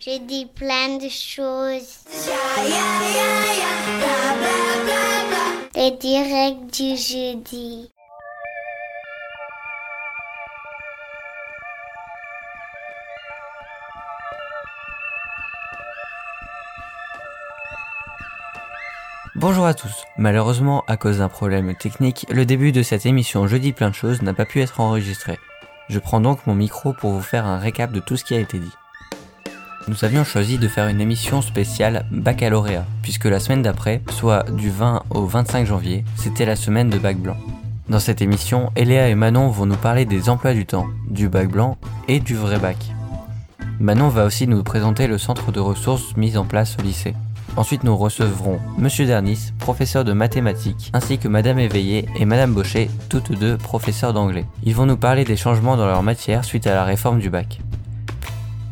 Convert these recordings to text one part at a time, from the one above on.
J'ai dit plein de choses. Les directs du jeudi. Bonjour à tous. Malheureusement, à cause d'un problème technique, le début de cette émission Jeudi plein de choses n'a pas pu être enregistré. Je prends donc mon micro pour vous faire un récap de tout ce qui a été dit. Nous avions choisi de faire une émission spéciale baccalauréat, puisque la semaine d'après, soit du 20 au 25 janvier, c'était la semaine de bac blanc. Dans cette émission, Eléa et Manon vont nous parler des emplois du temps, du bac blanc et du vrai bac. Manon va aussi nous présenter le centre de ressources mis en place au lycée. Ensuite, nous recevrons Monsieur Dernis, professeur de mathématiques, ainsi que Madame Éveillé et Madame Baucher, toutes deux professeurs d'anglais. Ils vont nous parler des changements dans leur matière suite à la réforme du bac.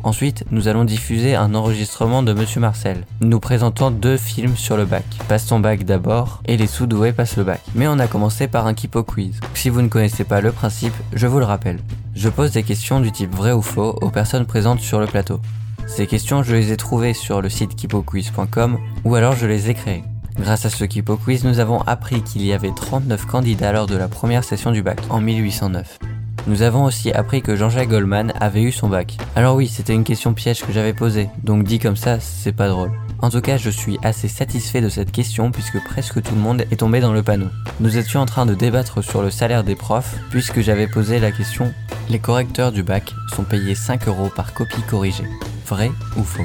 Ensuite, nous allons diffuser un enregistrement de Monsieur Marcel, nous présentant deux films sur le bac. Passe ton bac d'abord et les sous-doués passent le bac. Mais on a commencé par un Kipo Quiz. Si vous ne connaissez pas le principe, je vous le rappelle. Je pose des questions du type vrai ou faux aux personnes présentes sur le plateau. Ces questions, je les ai trouvées sur le site kipoquiz.com ou alors je les ai créées. Grâce à ce Kipo Quiz, nous avons appris qu'il y avait 39 candidats lors de la première session du bac, en 1809. Nous avons aussi appris que Jean-Jacques Goldman avait eu son bac. Alors oui, c'était une question piège que j'avais posée, donc dit comme ça, c'est pas drôle. En tout cas, je suis assez satisfait de cette question puisque presque tout le monde est tombé dans le panneau. Nous étions en train de débattre sur le salaire des profs puisque j'avais posé la question les correcteurs du bac sont payés 5 euros par copie corrigée vrai ou faux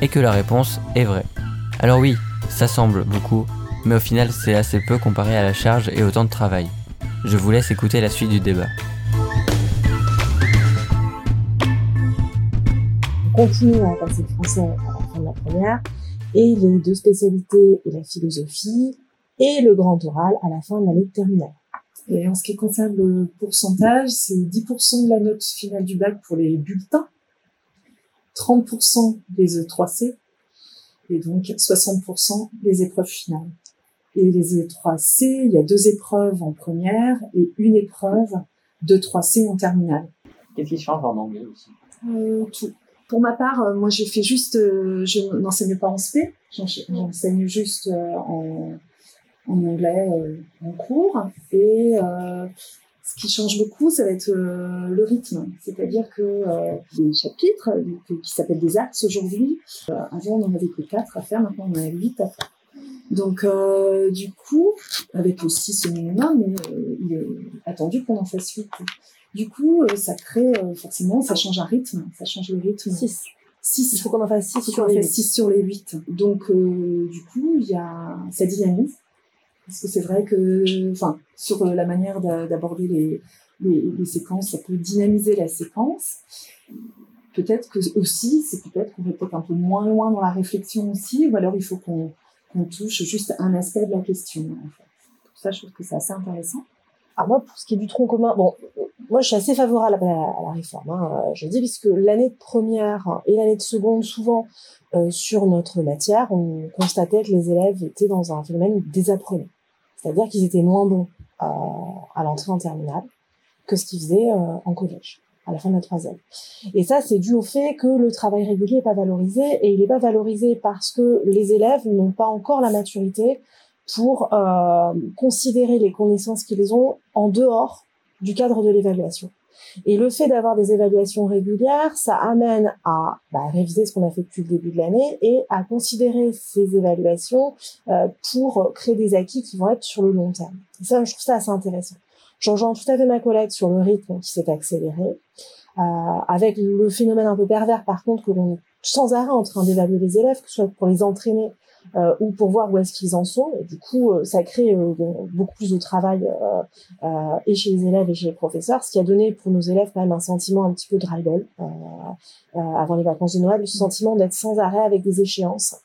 Et que la réponse est vraie. Alors oui, ça semble beaucoup, mais au final c'est assez peu comparé à la charge et au temps de travail. Je vous laisse écouter la suite du débat. On continue à passer le français à la fin de la première, et les deux spécialités et la philosophie, et le grand oral à la fin de l'année terminale. Et en ce qui concerne le pourcentage, c'est 10% de la note finale du bac pour les bulletins 30% des E3C et donc 60% des épreuves finales. Et les E3C, il y a deux épreuves en première et une épreuve de 3C en terminale. Qu'est-ce qui change en anglais aussi? Euh, Tout. Pour ma part, euh, moi j'ai fait juste, euh, je n'enseigne pas en SP, j'enseigne juste en, en anglais en cours et ce qui change beaucoup, ça va être euh, le rythme. C'est-à-dire que euh, les chapitres, qui s'appellent des axes aujourd'hui, euh, avant on n'en avait que quatre à faire, maintenant on en a huit à faire. Donc du coup, avec aussi ce minimum, mais il est attendu qu'on en fasse huit. Du coup, ça crée forcément, ça change un rythme, ça change le rythme. 6. 6. Il faut qu'on en fasse 6 sur, les 6 sur les 8. Donc du coup, il y a ça dynamise parce que c'est vrai que, enfin, sur euh, la manière d'aborder les, séquences, ça peut dynamiser la séquence. Peut-être que aussi, c'est peut-être qu'on va peut-être un peu moins loin dans la réflexion aussi, ou alors il faut qu'on touche juste un aspect de la question. Ça, je trouve que c'est assez intéressant. Alors moi, pour ce qui est du tronc commun, bon, moi je suis assez favorable à la, à la réforme. Hein. Je dis puisque l'année de première et l'année de seconde, souvent euh, sur notre matière, on constatait que les élèves étaient dans un phénomène désapprenant. C'est-à-dire qu'ils étaient moins bons euh, à l'entrée en terminale que ce qu'ils faisaient euh, en collège à la fin de la troisième. Et ça, c'est dû au fait que le travail régulier n'est pas valorisé, et il n'est pas valorisé parce que les élèves n'ont pas encore la maturité pour euh, considérer les connaissances qu'ils ont en dehors du cadre de l'évaluation. Et le fait d'avoir des évaluations régulières, ça amène à bah, réviser ce qu'on a fait depuis le début de l'année et à considérer ces évaluations euh, pour créer des acquis qui vont être sur le long terme. Et ça, je trouve ça assez intéressant. J'enjoins tout à fait ma collègue sur le rythme qui s'est accéléré, euh, avec le phénomène un peu pervers par contre que l'on est sans arrêt en train d'évaluer les élèves, que ce soit pour les entraîner euh, ou pour voir où est-ce qu'ils en sont. Et du coup, euh, ça crée euh, beaucoup plus de travail et chez les élèves et chez les professeurs, ce qui a donné pour nos élèves quand même un sentiment un petit peu de rebelle avant les vacances de Noël, ce sentiment d'être sans arrêt avec des échéances.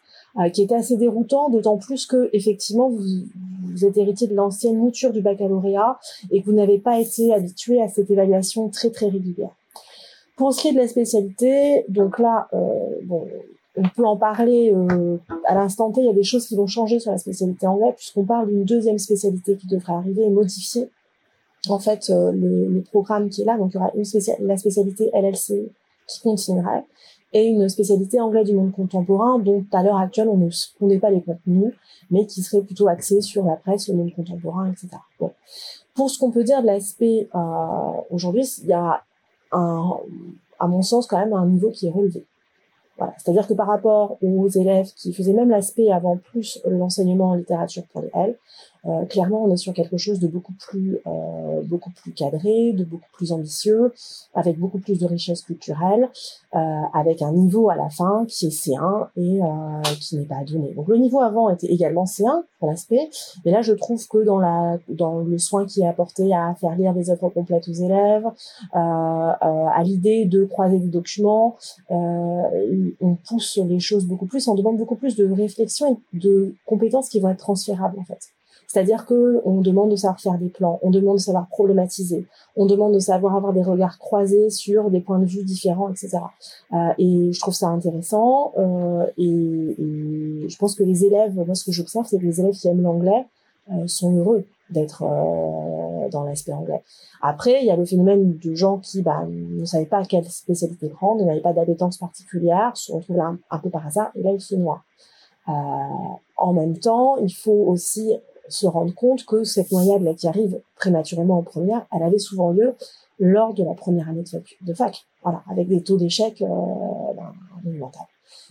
qui était assez déroutant, d'autant plus que effectivement vous, vous êtes héritier de l'ancienne mouture du baccalauréat et que vous n'avez pas été habitué à cette évaluation très très régulière. Pour ce qui est de la spécialité, donc là, euh, bon, on peut en parler euh, à l'instant T. Il y a des choses qui vont changer sur la spécialité anglaise puisqu'on parle d'une deuxième spécialité qui devrait arriver et modifier en fait le, le, programme qui est là. Donc il y aura une la spécialité LLC qui continuerait et une spécialité anglais du monde contemporain dont à l'heure actuelle on ne connaît pas les contenus, mais qui serait plutôt axé sur la presse, le monde contemporain, etc. Pour ce qu'on peut dire de l'aspect euh, aujourd'hui, il y a à mon sens quand même un niveau qui est relevé. Voilà. C'est-à-dire que par rapport aux élèves qui faisaient même l'aspect avant plus l'enseignement en littérature pour les L, euh, clairement, on est sur quelque chose de beaucoup plus, euh, beaucoup plus cadré, de beaucoup plus ambitieux, avec beaucoup plus de richesse culturelle, euh, avec un niveau à la fin qui est C1 et euh, qui n'est pas donné. Donc le niveau avant était également C1 pour l'aspect, mais là je trouve que dans la, dans le soin qui est apporté à faire lire des œuvres complètes aux élèves, euh, à l'idée de croiser des documents, on pousse les choses beaucoup plus, on demande beaucoup plus de réflexion et de compétences qui vont être transférables en fait. C'est-à-dire que on demande de savoir faire des plans, on demande de savoir problématiser, on demande de savoir avoir des regards croisés sur des points de vue différents, etc. Euh, et je trouve ça intéressant. Euh, et, je pense que les élèves, moi ce que j'observe, c'est que les élèves qui aiment l'anglais euh, sont heureux d'être dans l'aspect anglais. Après, il y a le phénomène de gens qui bah, ne savaient pas quelle spécialité prendre, n'avaient pas d'appétence particulière, se retrouvent là un, peu par hasard, et là ils se noient. Euh, en même temps, il faut aussi se rendre compte que cette noyade là qui arrive prématurément en première, elle avait souvent lieu lors de la première année de fac, voilà, avec des taux d'échec euh, ben,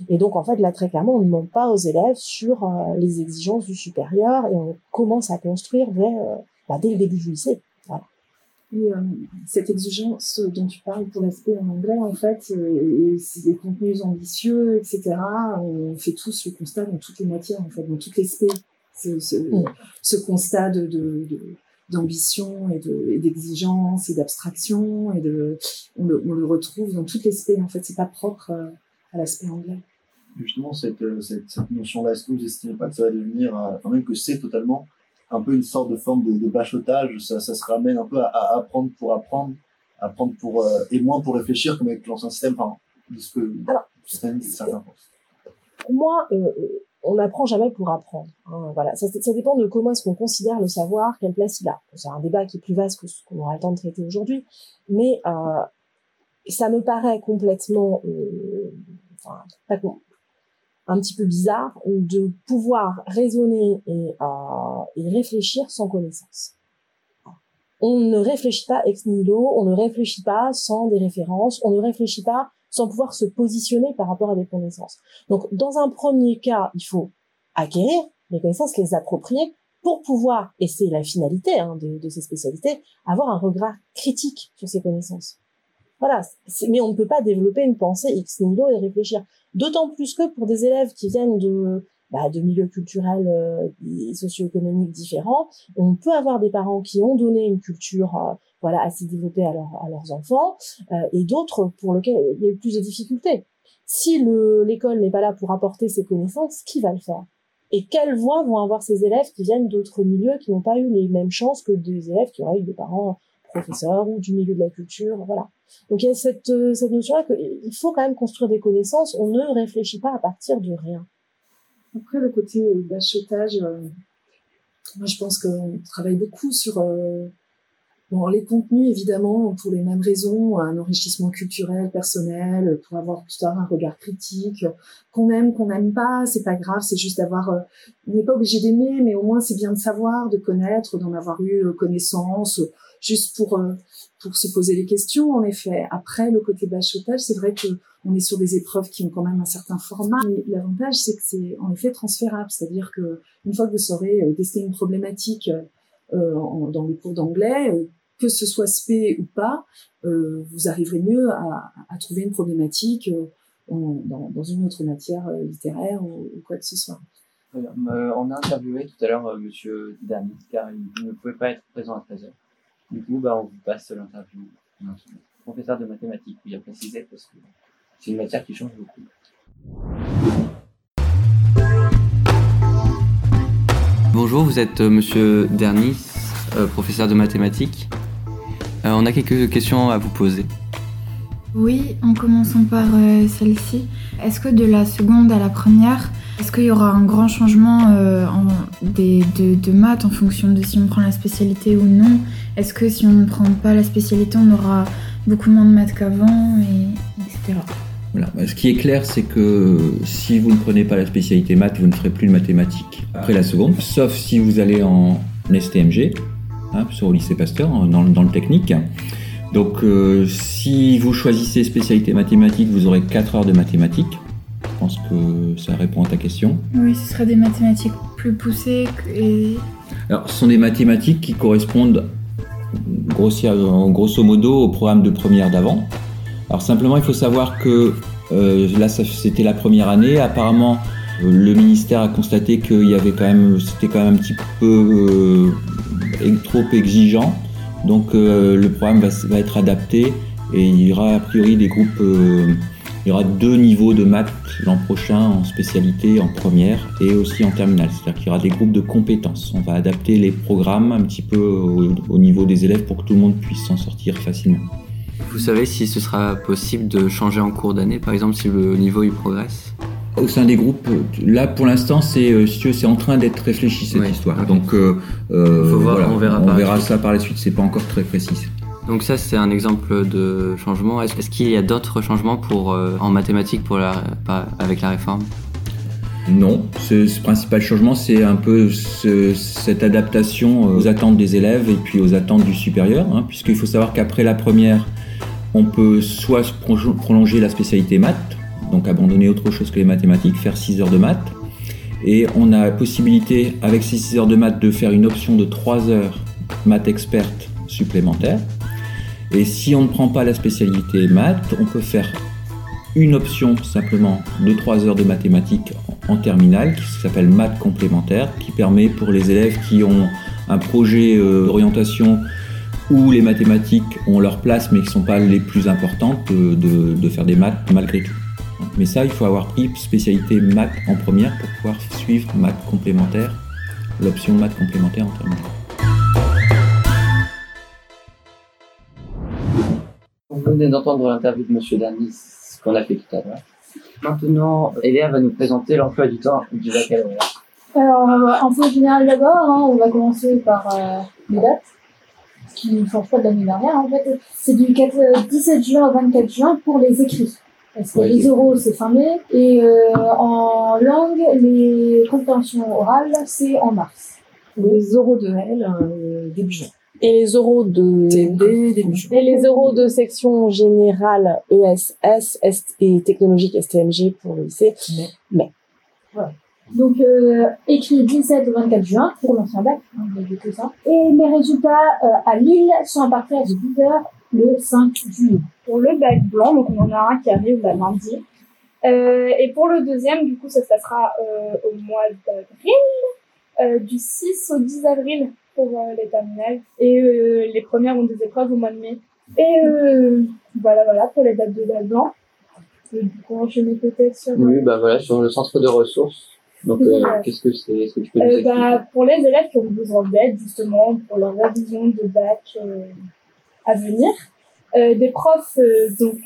Et donc en fait là très clairement, on ne demande pas aux élèves sur euh, les exigences du supérieur et on commence à construire dès, euh, bah, dès le début du lycée. Voilà. Et euh, cette exigence dont tu parles pour l'aspect en anglais, en fait, et, c'est des contenus ambitieux, etc. On fait tous le constat dans toutes les matières, en fait, dans toutes les spé ce, mm. ce, constat de, de, d'ambition et, de, d'exigence et d'abstraction et de on le, on le, retrouve dans toutes les spé en fait c'est pas propre euh, à l'aspect anglais justement cette, euh, cette, cette notion là est-ce que vous estimez pas que ça va devenir euh, enfin même que c'est totalement un peu une sorte de forme de, de bachotage ça, ça se ramène un peu à, apprendre pour apprendre apprendre pour et moins pour réfléchir comme avec l'ancien système enfin ce que Alors, certains pour moi on n'apprend jamais pour apprendre. Hein, voilà, ça, ça, dépend de comment est-ce qu'on considère le savoir, quelle place il a. C'est un débat qui est plus vaste que ce qu'on aura le temps de traiter aujourd'hui, mais euh, ça me paraît complètement, euh, enfin, pas un petit peu bizarre de pouvoir raisonner et, euh, et réfléchir sans connaissance. On ne réfléchit pas ex nihilo, on ne réfléchit pas sans des références, on ne réfléchit pas sans pouvoir se positionner par rapport à des connaissances. Donc, dans un premier cas, il faut acquérir les connaissances, les approprier pour pouvoir, et c'est la finalité hein, de, de, ces spécialités, avoir un regard critique sur ces connaissances. Voilà, mais on ne peut pas développer une pensée ex nihilo et réfléchir. D'autant plus que pour des élèves qui viennent de, bah, milieux culturels euh, et socio-économiques différents, on peut avoir des parents qui ont donné une culture euh, voilà assez développée à, leurs enfants euh, et d'autres pour lesquels il y a eu plus de difficultés. Si l'école n'est pas là pour apporter ces connaissances, qui va le faire? Et quelles voix vont avoir ces élèves qui viennent d'autres milieux qui n'ont pas eu les mêmes chances que des élèves qui auraient eu des parents professeurs ou du milieu de la culture, voilà. Donc il y a cette, cette notion-là qu'il faut quand même construire des connaissances. On ne réfléchit pas à partir de rien. Après, le côté bachotage, euh, moi, je pense qu'on travaille beaucoup sur euh, bon, les contenus, évidemment, pour les mêmes raisons, un enrichissement culturel, personnel, pour avoir tout un regard critique, qu'on aime, qu'on n'aime pas, c'est pas grave, c'est juste d'avoir, euh, on n'est pas obligé d'aimer, mais au moins c'est bien de savoir, de connaître, d'en avoir eu connaissance, juste pour pour se poser les questions, en effet. Après, le côté bachotage, c'est vrai que on est sur des épreuves qui ont quand même un certain format. Mais l'avantage, c'est que c'est en effet transférable. C'est-à-dire que une fois que vous saurez euh, tester une problématique euh, dans les cours d'anglais, euh, que ce soit SP ou pas, euh, vous arriverez mieux à, à, trouver une problématique euh, dans, dans, une autre matière littéraire ou, quoi que ce soit. on a interviewé tout à l'heure Monsieur Dani, car il ne pouvait pas être présent à 13h. Du coup, bah, on vous passe l'interview. Professeur de mathématiques, oui, a précisé parce que c'est une matière qui change beaucoup. Bonjour, vous êtes euh, Monsieur Dernis, euh, professeur de mathématiques. Euh, on a quelques questions à vous poser. Oui, en commençant par celle-ci. Est-ce que de la seconde à la première, est-ce qu'il y aura un grand changement en, des, de, de maths en fonction de si on prend la spécialité ou non? Est-ce que si on ne prend pas la spécialité, on aura beaucoup moins de maths qu'avant, et, etc. Voilà. Bah, Ce qui est clair, c'est que si vous ne prenez pas la spécialité maths, vous ne ferez plus de mathématiques après la seconde, sauf si vous allez en STMG, hein, sur au lycée Pasteur, dans, dans le technique. Donc, euh, si vous choisissez spécialité mathématiques, vous aurez 4 heures de mathématiques. Je pense que ça répond à ta question. Oui, ce serait des mathématiques plus poussées et Alors, ce sont des mathématiques qui correspondent grosso modo au programme de première d'avant. Alors, simplement, il faut savoir que euh, là, c'était la première année. Apparemment, euh, le ministère a constaté qu'il y avait quand même, c'était quand même un petit peu euh, trop exigeant. Donc, le programme va être adapté et il y aura a priori des groupes. Il y aura deux niveaux de maths l'an prochain en spécialité, en première et aussi en terminale. C'est-à-dire qu'il y aura des groupes de compétences. On va adapter les programmes un petit peu au, au niveau des élèves pour que tout le monde puisse s'en sortir facilement. Vous savez si ce sera possible de changer en cours d'année, par exemple si le niveau il progresse? Au sein des groupes, là pour l'instant, c'est euh, c'est en train d'être réfléchi cette Ouais, histoire. Donc euh, euh, Faut voir, voilà, on verra par la suite. ça par la suite. C'est pas encore très précis. Donc ça c'est un exemple de changement. Est-ce qu'il y a d'autres changements pour, euh, en mathématiques avec la réforme? Non, ce, principal changement, c'est un peu ce- cette adaptation aux attentes des élèves et puis aux attentes du supérieur, hein, puisqu'il faut savoir qu'après la première, on peut soit prolonger la spécialité maths, donc abandonner autre chose que les mathématiques, faire 6 heures de maths, et on a la possibilité, avec ces 6 heures de maths, de faire une option de 3 heures maths experte supplémentaire. Et si on ne prend pas la spécialité maths, on peut faire une option simplement de 3 heures de mathématiques en terminale qui s'appelle maths complémentaire, qui permet pour les élèves qui ont un projet euh, d'orientation où les mathématiques ont leur place mais qui ne sont pas les plus importantes de, de- de faire des maths malgré tout. Mais ça, il faut avoir pris spécialité maths en première pour pouvoir suivre maths complémentaire, l'option maths complémentaire en terminale. Vous venez d'entendre l'interview de Monsieur Danis, ce qu'on a fait tout à l'heure. Maintenant, Eléa va nous présenter l'emploi du temps du baccalauréat. Alors, euh, info générale d'abord, hein, on va commencer par euh, les dates, qui ne changent pas de l'année dernière. En fait, c'est du 4, euh, 17 juin au 24 juin pour les écrits. Parce que les oraux, c'est fin mai, et euh, en langue, les compréhensions orales, c'est en mars. Les oraux de L, euh, début juin. Et les oraux de TD, juin. Et les oraux de section générale ESS ST et technologique STMG pour le lycée. Donc, euh, écrit 17 au 24 juin pour l'ancien bac, hein, que ça. Et les résultats euh, à Lille sont à partir de 10h le 5 juillet. pour le bac blanc, donc on en a un qui arrive là, lundi. Euh, et pour le deuxième, du coup, ça se passera euh, au mois d'avril, du 6 au 10 avril pour euh, les terminales. Et euh, les premières ont des épreuves au mois de mai. Et euh, voilà, voilà, pour les dates de bac blanc. Coup, enchaîner peut-être sur... Oui, bah voilà, sur le centre de ressources. Donc, euh, qu'est-ce que c'est Est-ce que tu peux nous Euh, bah, pour les élèves qui ont besoin d'aide, justement, pour leur révision de bac euh, à venir, des profs donc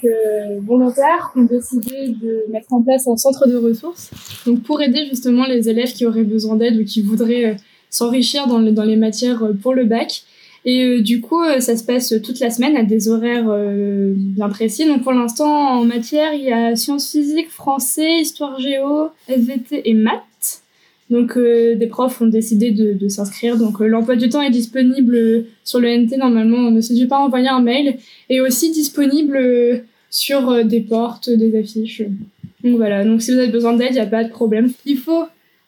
volontaires ont décidé de mettre en place un centre de ressources donc pour aider justement les élèves qui auraient besoin d'aide ou qui voudraient s'enrichir dans, le- dans les matières euh, pour le bac. Et euh, du coup, euh, ça se passe toute la semaine à des horaires bien précis. Donc pour l'instant, en matière, il y a sciences physiques, français, histoire géo, SVT et maths. Donc des profs ont décidé de, s'inscrire. Donc l'emploi du temps est disponible sur le NT normalement. Ne s'agit pas d'envoyer un mail et aussi disponible sur des portes, des affiches. Donc voilà. Donc si vous avez besoin d'aide, il n'y a pas de problème. Il faut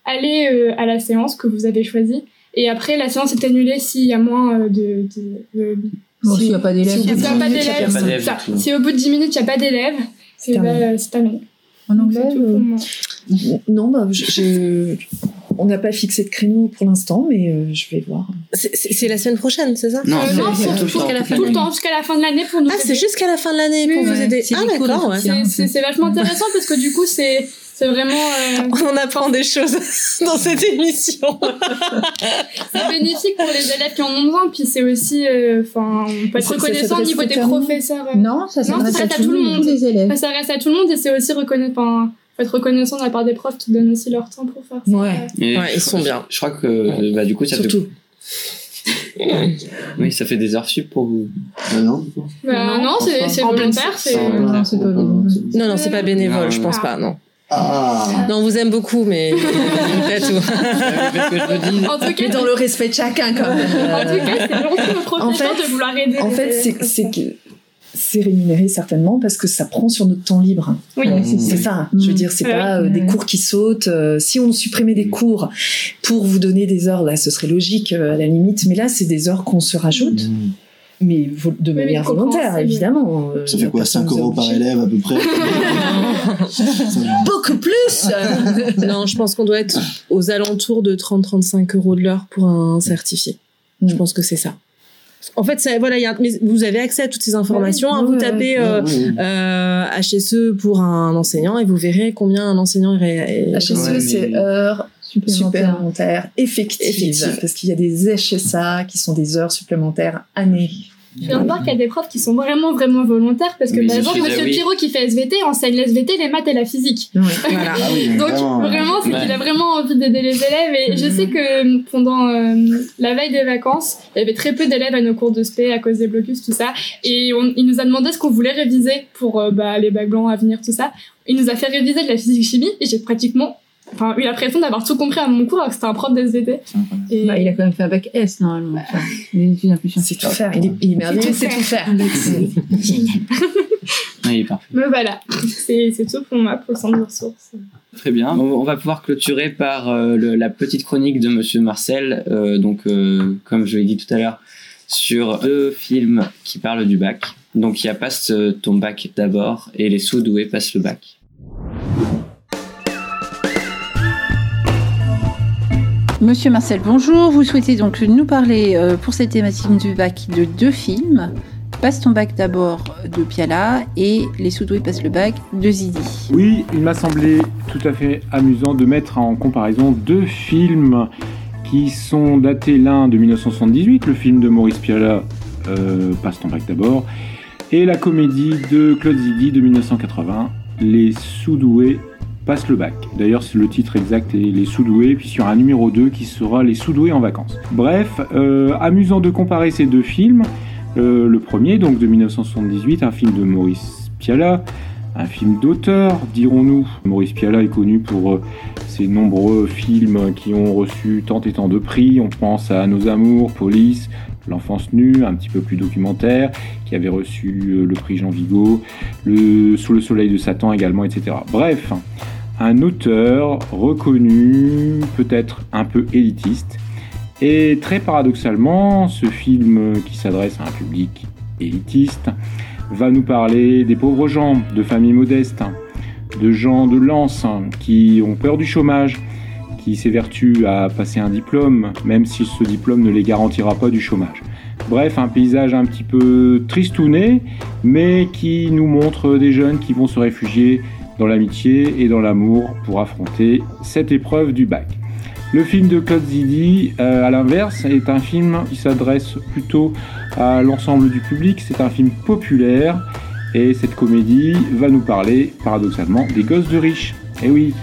aller euh, à la séance que vous avez choisie. Et après, la séance est annulée s'il y a moins euh, de... de, de- Bon, s'il n'y a pas d'élèves, si au bout de il y a 10 pas minutes, il y a d'élèves, personne. il y a pas Ça, d'élèves du tout. Si au bout de 10 minutes, il n'y a pas d'élèves, c'est terminé. bah, c'est terminé. En anglais, euh. Non, bah, je, je- on n'a pas fixé de créneau pour l'instant, mais euh, je vais voir. C'est- la semaine prochaine, c'est ça? Non, Euh, c'est- non, c'est c'est tout le tout, temps, tout, le temps jusqu'à la fin de l'année pour nous Ah, c'est jusqu'à la fin de l'année pour Oui, vous ouais. aider. C'est Ah, d'accord. C'est- vachement intéressant parce que du coup, c'est c'est vraiment euh, On apprend des choses dans cette émission. c'est bénéfique pour les élèves qui en ont besoin. Puis c'est aussi, euh, enfin, on peut être reconnaissant au niveau des professeurs. euh. Non, ça s'adresse ça à, s'adresse tout le monde, tous les élèves. Enfin, ça reste à tout le monde et c'est aussi reconnaître, enfin, faut être reconnaissant de la part des profs qui donnent aussi leur temps pour faire ça. Ouais. Ils sont bien. Je crois que bah, du coup, ça fait Surtout. Oui, ça fait des heures sup pour vous. Ah non. Bah, non, c'est c'est En pleine- volontaire. c'est- Non, c'est pas Non, non, c'est pas bénévole, je pense Ah. pas, non. Ah Non, on vous aime beaucoup, mais tout. En tout Mais cas, dans le respect de chacun, quand même. en tout cas, c'est En fait- de vouloir aider. En fait, c'est c'est ça. que c'est rémunéré certainement parce que ça prend sur notre temps libre. Oui. Euh, c'est ça. Je veux dire, c'est pas euh, des cours qui sautent. Euh, si on supprimait des cours pour vous donner des heures, là, ce serait logique euh, à la limite. Mais là, c'est des heures qu'on se rajoute, mais de Oui, manière volontaire, compréhensible. évidemment. Euh, Ça fait quoi personne 5 nous a euros par élève à peu près Beaucoup plus Non, je pense qu'on doit être aux alentours de 30-35 euros de l'heure pour un certifié. Je Mm. pense que c'est ça. En fait, ça, voilà, il y a, mais vous avez accès à toutes ces informations. hein, Ouais, vous tapez euh, Ouais, euh, HSE pour un enseignant et vous verrez combien un enseignant est. HSE, Ouais, mais- c'est heures Supplémentaire. supplémentaires effectives, Effectives. parce qu'il y a des HSA qui sont des heures supplémentaires années. Je viens de voir qu'il y a des profs qui sont vraiment, vraiment volontaires parce que, par exemple, oui. Pirot qui fait SVT enseigne l'SVT, les maths et la physique. Voilà. Ah oui, Donc, vraiment. vraiment, c'est Ouais. qu'il a vraiment envie d'aider les élèves. Et je sais que pendant euh, la veille des vacances, il y avait très peu d'élèves à nos cours de spé à cause des blocus, tout ça. Et on- il nous a demandé ce qu'on voulait réviser pour euh, bah, les bacs blancs à venir, tout ça. Il nous a fait réviser de la physique-chimie et j'ai pratiquement enfin, eu l'impression d'avoir tout compris à mon cours alors que c'était un prof d'SVT. Et... Bah, il a quand même fait un bac S, normalement. Enfin, des études un peu C'est tout faire. Il est, il est merveilleux, C'est c'est tout faire. oui, parfait. Mais voilà, c'est c'est tout pour moi, pour le centre de ressources. Très bien. On, on va pouvoir clôturer par euh, le- la petite chronique de Monsieur Marcel. Euh, donc, euh, comme je l'ai dit tout à l'heure, sur deux films qui parlent du bac. Donc, il y a Passe ton bac d'abord et Les sous-doués passent le bac. Monsieur Marcel, bonjour. Vous souhaitez donc nous parler euh, pour cette thématique du bac de deux films. Passe ton bac d'abord de Piala et Les Soudoués passent le bac de Zidi. Oui, il m'a semblé tout à fait amusant de mettre en comparaison deux films qui sont datés l'un de 1978, le film de Maurice Piala, euh, Passe ton bac d'abord, et la comédie de Claude Zidi de 1980, Les Soudoués passent le bac. D'ailleurs, c'est le titre exact est Les Soudoués, puis sur un numéro 2 qui sera Les Soudoués en vacances. Bref, euh, amusant de comparer ces deux films. Euh, le premier, donc de 1978, un film de Maurice Piala, un film d'auteur, dirons-nous. Maurice Piala est connu pour euh, ses nombreux films qui ont reçu tant et tant de prix. On pense à Nos Amours, Police, L'enfance nue, un petit peu plus documentaire, qui avait reçu le prix Jean Vigo, Sous le soleil de Satan également, etc. Bref, un auteur reconnu, peut-être un peu élitiste. Et très paradoxalement, ce film qui s'adresse à un public élitiste va nous parler des pauvres gens, de familles modestes, de gens de lance qui ont peur du chômage, qui s'évertuent à passer un diplôme, même si ce diplôme ne les garantira pas du chômage. Bref, un paysage un petit peu tristouné, mais qui nous montre des jeunes qui vont se réfugier dans l'amitié et dans l'amour pour affronter cette épreuve du bac. Le film de Claude Zidi, euh, à l'inverse, est un film qui s'adresse plutôt à l'ensemble du public. C'est un film populaire et cette comédie va nous parler, paradoxalement, des gosses de riches. Et oui,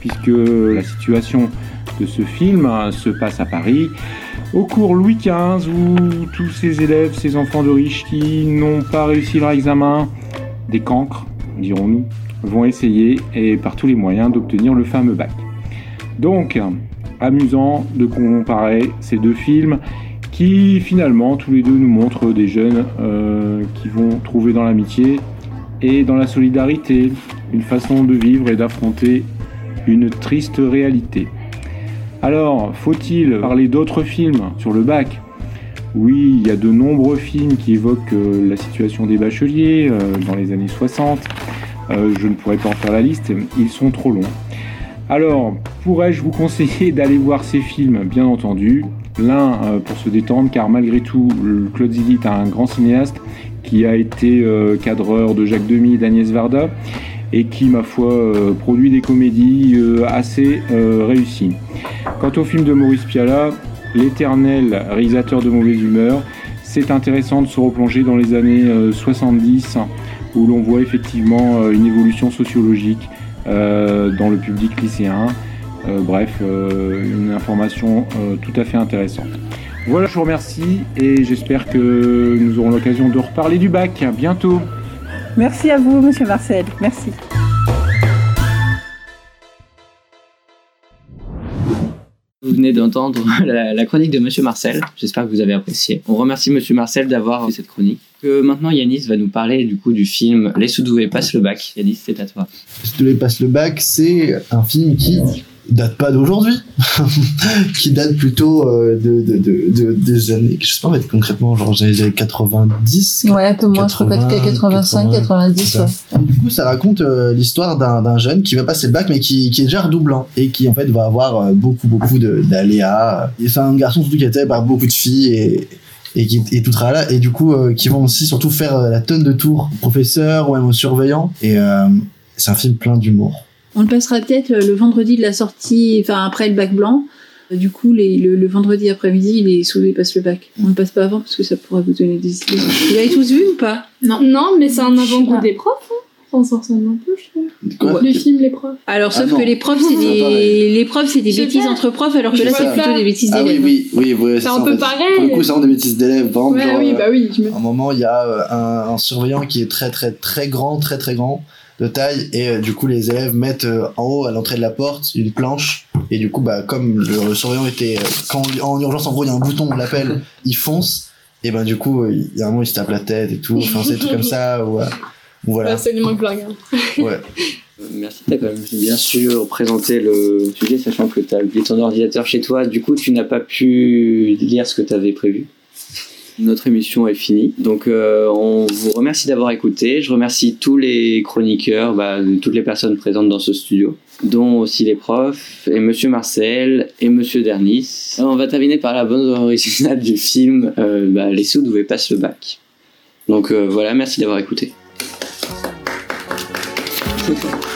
puisque la situation de ce film hein, se passe à Paris au cours Louis XV où tous ces élèves, ces enfants de riches qui n'ont pas réussi leur examen, des cancres, dirons-nous, vont essayer et par tous les moyens d'obtenir le fameux bac. Donc, amusant de comparer ces deux films qui finalement tous les deux nous montrent des jeunes euh, qui vont trouver dans l'amitié et dans la solidarité une façon de vivre et d'affronter une triste réalité. Alors, faut-il parler d'autres films sur le bac? Oui, il y a de nombreux films qui évoquent euh, la situation des bacheliers euh, dans les années 60. Euh, je ne pourrais pas en faire la liste, ils sont trop longs. Alors, pourrais-je vous conseiller d'aller voir ces films? Bien entendu. L'un euh, pour se détendre, car malgré tout, Claude Zidi est un grand cinéaste qui a été euh, cadreur de Jacques Demy et d'Agnès Varda et qui, ma foi, produit des comédies assez réussies. Quant au film de Maurice Piala, l'éternel réalisateur de mauvaise humeur, c'est intéressant de se replonger dans les années euh, 70 où l'on voit effectivement euh, une évolution sociologique euh, dans le public lycéen. Euh, bref, une information tout à fait intéressante. Voilà, je vous remercie et j'espère que nous aurons l'occasion de reparler du bac. Bientôt. Merci à vous, monsieur Marcel. Merci. Vous venez d'entendre la, chronique de Monsieur Marcel. J'espère que vous avez apprécié. On remercie Monsieur Marcel d'avoir fait cette chronique. Que maintenant Yanis va nous parler du coup du film Les Soudoués passent le bac. Yanis, c'est à toi. Les passe le bac, c'est un film qui date pas d'aujourd'hui, qui date plutôt euh, de, de, de, de- des années, je sais pas fait concrètement, genre années 90. Ouais, un peu moins, je crois pas que 85, 90, c'est ça. ouais. Du coup, ça raconte euh, l'histoire d'un d'un jeune qui va passer le bac, mais qui, qui est déjà redoublant et qui en fait va avoir euh, beaucoup beaucoup de- d'aléas. C'est un garçon surtout qui était par beaucoup de filles et et qui et tout là et du coup euh, qui vont aussi surtout faire euh, la tonne de tours au professeur ou même aux surveillants et euh, c'est un film plein d'humour. On le passera peut-être euh, le vendredi de la sortie, enfin après le bac blanc. Euh, Du coup, les- le, le vendredi après-midi, les sous passent le bac. On le passe pas avant parce que ça pourrait vous donner des idées. Vous l'avez tous vu ou pas? Non. Non, mais c'est un avant-goût des profs. Hein. Enfin, ça ressemble un peu, je trouve. Quoi Les films, les profs. Alors, Ah sauf non. que les profs, c'est des, les profs, c'est des bêtises entre profs, alors que Je là, c'est plutôt des bêtises Ah oui d'élèves. oui oui oui C'est un peu fait. pareil. Pour le coup, c'est vraiment des bêtises d'élèves. Par exemple, Ouais, genre, oui, euh, bah oui. Je me... À un moment, il y a un, un surveillant qui est très très très grand, très très grand de taille, et euh, du coup les élèves mettent euh, en haut à l'entrée de la porte une planche, et du coup bah comme le, surveillant était euh, quand en urgence en gros il y a un bouton, on l'appelle, il fonce, et ben du coup il y a un moment il se tape la tête et tout, enfin c'est tout comme ça ou, euh, voilà. Hein. Ouais. Merci, t'as quand même bien sûr présenté le sujet, sachant que t'as oublié ton ordinateur chez toi. Du coup, tu n'as pas pu lire ce que t'avais prévu. Notre émission est finie, donc euh, on vous remercie d'avoir écouté. Je remercie tous les chroniqueurs, bah, toutes les personnes présentes dans ce studio, dont aussi les profs, et Monsieur Marcel, et Monsieur Dernis. On va terminer par la bande originale du film euh, bah, Les sous passe le bac. Donc euh, voilà, merci d'avoir écouté.